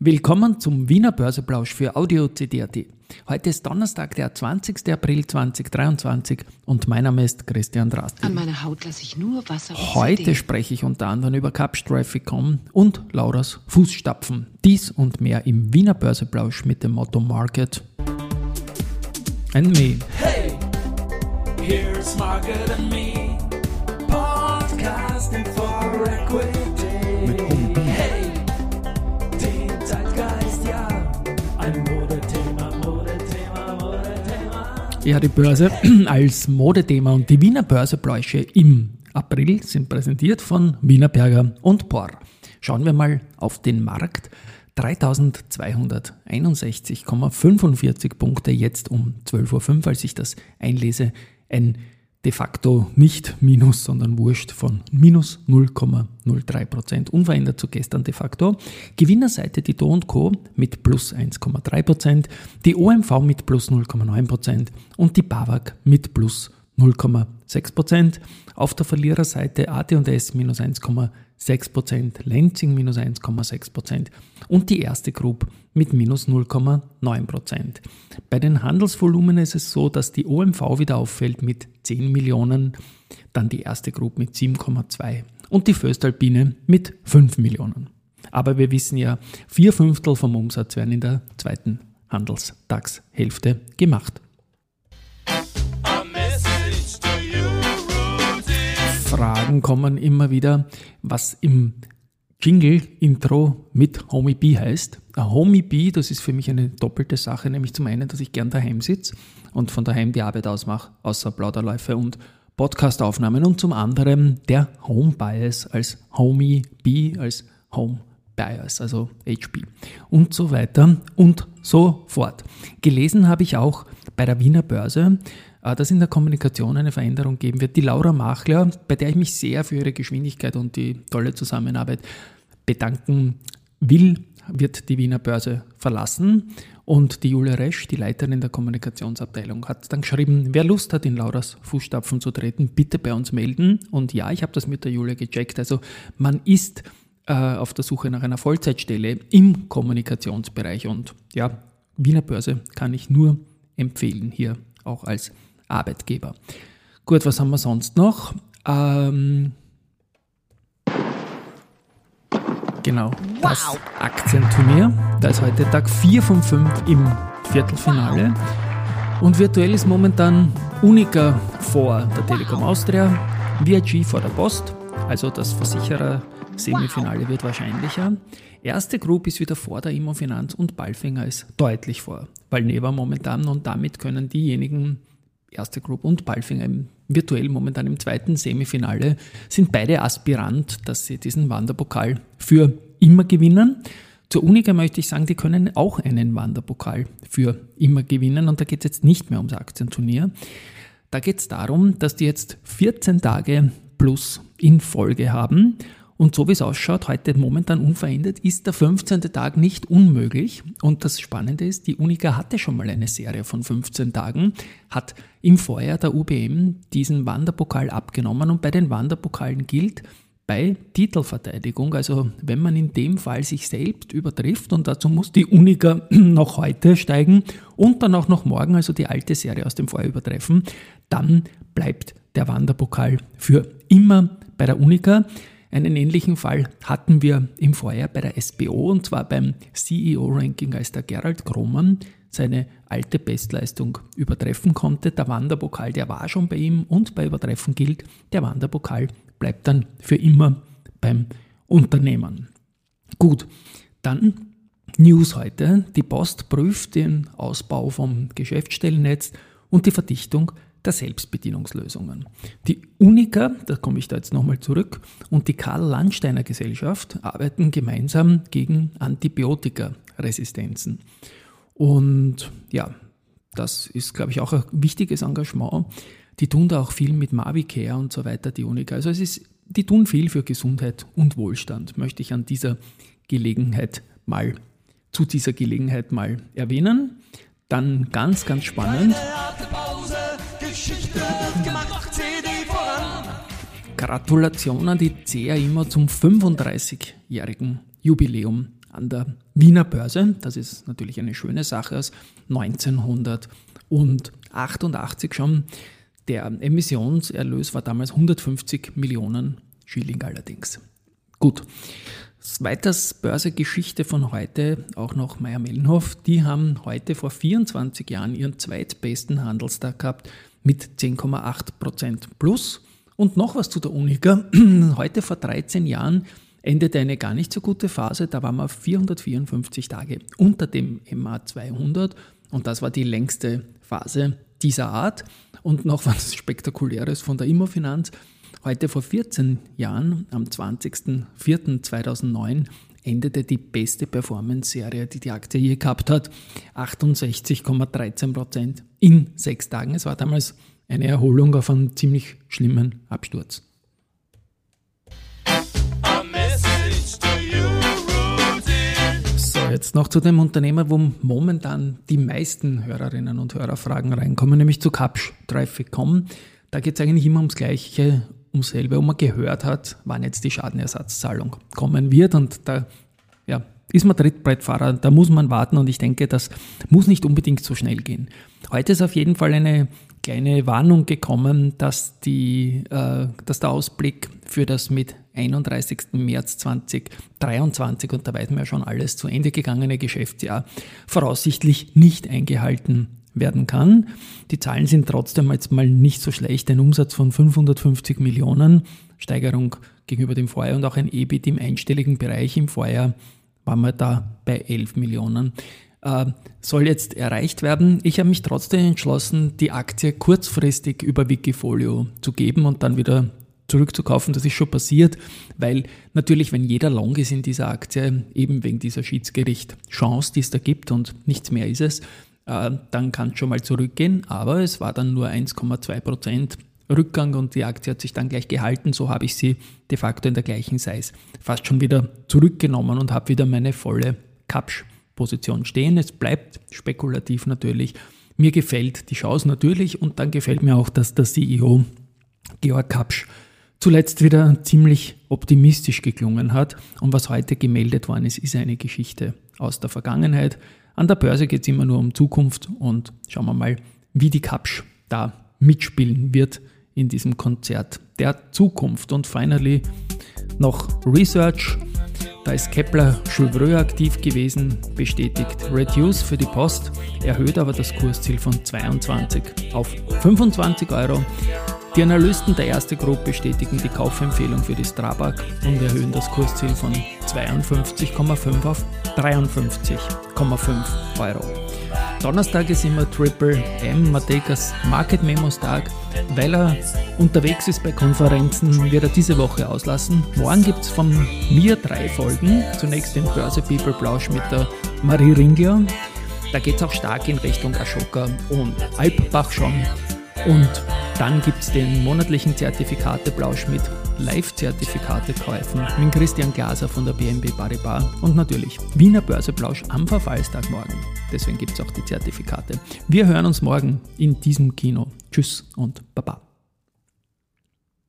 Willkommen zum Wiener Börseplausch für Audio CD.at. Heute ist Donnerstag, der 20. April 2023 und mein Name ist Christian Drasti. An meiner Haut lasse ich nur Wasser und Heute CD. spreche ich unter anderem über Capstraffic.com und Lauras Fußstapfen. Dies und mehr im Wiener Börseplausch mit dem Motto Market and Me. Hey, here's Market and Me, podcasting for equity. Ja, die Börse als Modethema und die Wiener Börsepläusche im April sind präsentiert von Wienerberger und Por. Schauen wir mal auf den Markt. 3261,45 Punkte jetzt um 12.05 Uhr, als ich das einlese. Ein de facto nicht Minus, sondern Wurscht von minus 0,03 Prozent, unverändert zu gestern de facto. Gewinnerseite die Do Co. mit plus 1,3 Prozent, die OMV mit plus 0,9 Prozent und die BAWAG mit plus 0,6 Prozent. Auf der Verliererseite AT&S minus 1,4 6%, Lenzing minus 1,6% und die erste Group mit minus 0,9%. Bei den Handelsvolumen ist es so, dass die OMV wieder auffällt mit 10 Millionen, dann die erste Group mit 7,2 und die Föstalpine mit 5 Millionen. Aber wir wissen ja, vier Fünftel vom Umsatz werden in der zweiten Handelstagshälfte gemacht. Fragen kommen immer wieder, was im Jingle-Intro mit Homie B heißt. Ein Homie B, das ist für mich eine doppelte Sache, nämlich zum einen, dass ich gern daheim sitze und von daheim die Arbeit ausmache, außer Plauderläufe und Podcastaufnahmen und zum anderen der Home Bias als Homie B, als Home Bias, also HP und so weiter und so fort. Gelesen habe ich auch bei der Wiener Börse, dass in der Kommunikation eine Veränderung geben wird. Die Laura Machler, bei der ich mich sehr für ihre Geschwindigkeit und die tolle Zusammenarbeit bedanken will, wird die Wiener Börse verlassen. Und die Julia Resch, die Leiterin der Kommunikationsabteilung, hat dann geschrieben, wer Lust hat, in Lauras Fußstapfen zu treten, bitte bei uns melden. Und ja, ich habe das mit der Julia gecheckt. Also man ist äh, auf der Suche nach einer Vollzeitstelle im Kommunikationsbereich. Und ja, Wiener Börse kann ich nur empfehlen, hier auch als Arbeitgeber. Gut, was haben wir sonst noch? Ähm, genau, das Aktienturnier. Da ist heute Tag 4 von 5 im Viertelfinale. Und virtuell ist momentan Unica vor der Telekom Austria, VIG vor der Post, also das Versicherer-Semifinale wird wahrscheinlicher. Erste Group ist wieder vor der Immofinanz und Balfinger ist deutlich vor Valneva momentan und damit können diejenigen, erste Group und Balfinger im, virtuell momentan im zweiten Semifinale, sind beide Aspirant, dass sie diesen Wanderpokal für immer gewinnen. Zur Unica möchte ich sagen, die können auch einen Wanderpokal für immer gewinnen und da geht es jetzt nicht mehr ums Aktienturnier. Da geht es darum, dass die jetzt 14 Tage plus in Folge haben und so wie es ausschaut, heute momentan unverändert, ist der 15. Tag nicht unmöglich. Und das Spannende ist, die Unica hatte schon mal eine Serie von 15 Tagen, hat im Vorjahr der UBM diesen Wanderpokal abgenommen und bei den Wanderpokalen gilt, bei Titelverteidigung, also wenn man in dem Fall sich selbst übertrifft und dazu muss die Unica noch heute steigen und dann auch noch morgen, also die alte Serie aus dem Vorjahr übertreffen, dann bleibt der Wanderpokal für immer bei der Unica. Einen ähnlichen Fall hatten wir im Vorjahr bei der SBO und zwar beim CEO-Ranking, als der Gerald Kromann seine alte Bestleistung übertreffen konnte. Der Wanderpokal, der war schon bei ihm und bei Übertreffen gilt, der Wanderpokal bleibt dann für immer beim Unternehmen. Gut, dann News heute. Die Post prüft den Ausbau vom Geschäftsstellennetz und die Verdichtung der Selbstbedienungslösungen. Die Unica, da komme ich da jetzt nochmal zurück, und die Karl-Landsteiner Gesellschaft arbeiten gemeinsam gegen Antibiotikaresistenzen. Und ja, das ist, glaube ich, auch ein wichtiges Engagement. Die tun da auch viel mit Mavicare und so weiter, die Unica. Also es ist, die tun viel für Gesundheit und Wohlstand, möchte ich an dieser Gelegenheit mal, zu dieser Gelegenheit mal erwähnen. Dann ganz, ganz spannend. Geschichte gemacht, CD voran. Gratulation an die CA immer zum 35-jährigen Jubiläum an der Wiener Börse. Das ist natürlich eine schöne Sache aus 1988 schon. Der Emissionserlös war damals 150 Millionen Schilling allerdings. Gut. Weiters Börsegeschichte von heute, auch noch Meier-Mellenhof. Die haben heute vor 24 Jahren ihren zweitbesten Handelstag gehabt mit 10,8% plus. Und noch was zu der Unica. Heute vor 13 Jahren endete eine gar nicht so gute Phase. Da waren wir auf 454 Tage unter dem MA 200 und das war die längste Phase dieser Art. Und noch was Spektakuläres von der Immofinanz. Heute vor 14 Jahren, am 20.04.2009, endete die beste Performance-Serie, die die Aktie je gehabt hat. 68,13 Prozent in sechs Tagen. Es war damals eine Erholung auf einen ziemlich schlimmen Absturz. So, jetzt noch zu dem Unternehmer, wo momentan die meisten Hörerinnen und Hörerfragen reinkommen, nämlich zu Capsch Traffic.com. Da geht es eigentlich immer ums Gleiche, ums selbe, wo man gehört hat, wann jetzt die Schadenersatzzahlung kommen wird. Und da ja, ist man Trittbrettfahrer, da muss man warten und ich denke, das muss nicht unbedingt so schnell gehen. Heute ist auf jeden Fall eine kleine Warnung gekommen, dass, die, äh, dass der Ausblick für das mit 31. März 2023, und da weiß man ja schon alles zu Ende gegangene Geschäftsjahr, voraussichtlich nicht eingehalten werden kann. Die Zahlen sind trotzdem jetzt mal nicht so schlecht. Ein Umsatz von 550 Millionen, Steigerung gegenüber dem Vorjahr und auch ein EBIT im einstelligen Bereich. Im Vorjahr waren wir da bei 11 Millionen. Äh, soll jetzt erreicht werden. Ich habe mich trotzdem entschlossen, die Aktie kurzfristig über Wikifolio zu geben und dann wieder zurückzukaufen. Das ist schon passiert, weil natürlich, wenn jeder long ist in dieser Aktie, eben wegen dieser Schiedsgericht-Chance, die es da gibt und nichts mehr ist es, dann kann es schon mal zurückgehen. Aber es war dann nur 1,2 Prozent Rückgang und die Aktie hat sich dann gleich gehalten. So habe ich sie de facto in der gleichen Size fast schon wieder zurückgenommen und habe wieder meine volle Kapsch-Position stehen. Es bleibt spekulativ natürlich. Mir gefällt die Chance natürlich und dann gefällt mir auch, dass der CEO Georg Kapsch zuletzt wieder ziemlich optimistisch geklungen hat. Und was heute gemeldet worden ist, ist eine Geschichte aus der Vergangenheit. An der Börse geht es immer nur um Zukunft und schauen wir mal, wie die Kapsch da mitspielen wird in diesem Konzert der Zukunft. Und finally noch Research. Da ist Kepler Chevreux aktiv gewesen, bestätigt Reduce für die Post, erhöht aber das Kursziel von 22 auf 25 Euro. Die Analysten der erste Group bestätigen die Kaufempfehlung für die Strabag und erhöhen das Kursziel von 52,5 auf 53,5 Euro. Donnerstag ist immer Triple M Matekas Market Memos Tag. Weil er unterwegs ist bei Konferenzen, wird er diese Woche auslassen. Morgen gibt es von mir drei Folgen. Zunächst den Börse People Plausch mit der Marie Ringler. Da geht es auch stark in Richtung Ashoka und Alpbach schon. Und dann gibt es den monatlichen Zertifikateplausch mit Live-Zertifikate-Käufen mit Christian Glaser von der BNB Paribas und natürlich Wiener Börseplausch am Verfallstag morgen. Deswegen gibt es auch die Zertifikate. Wir hören uns morgen in diesem Kino. Tschüss und Baba.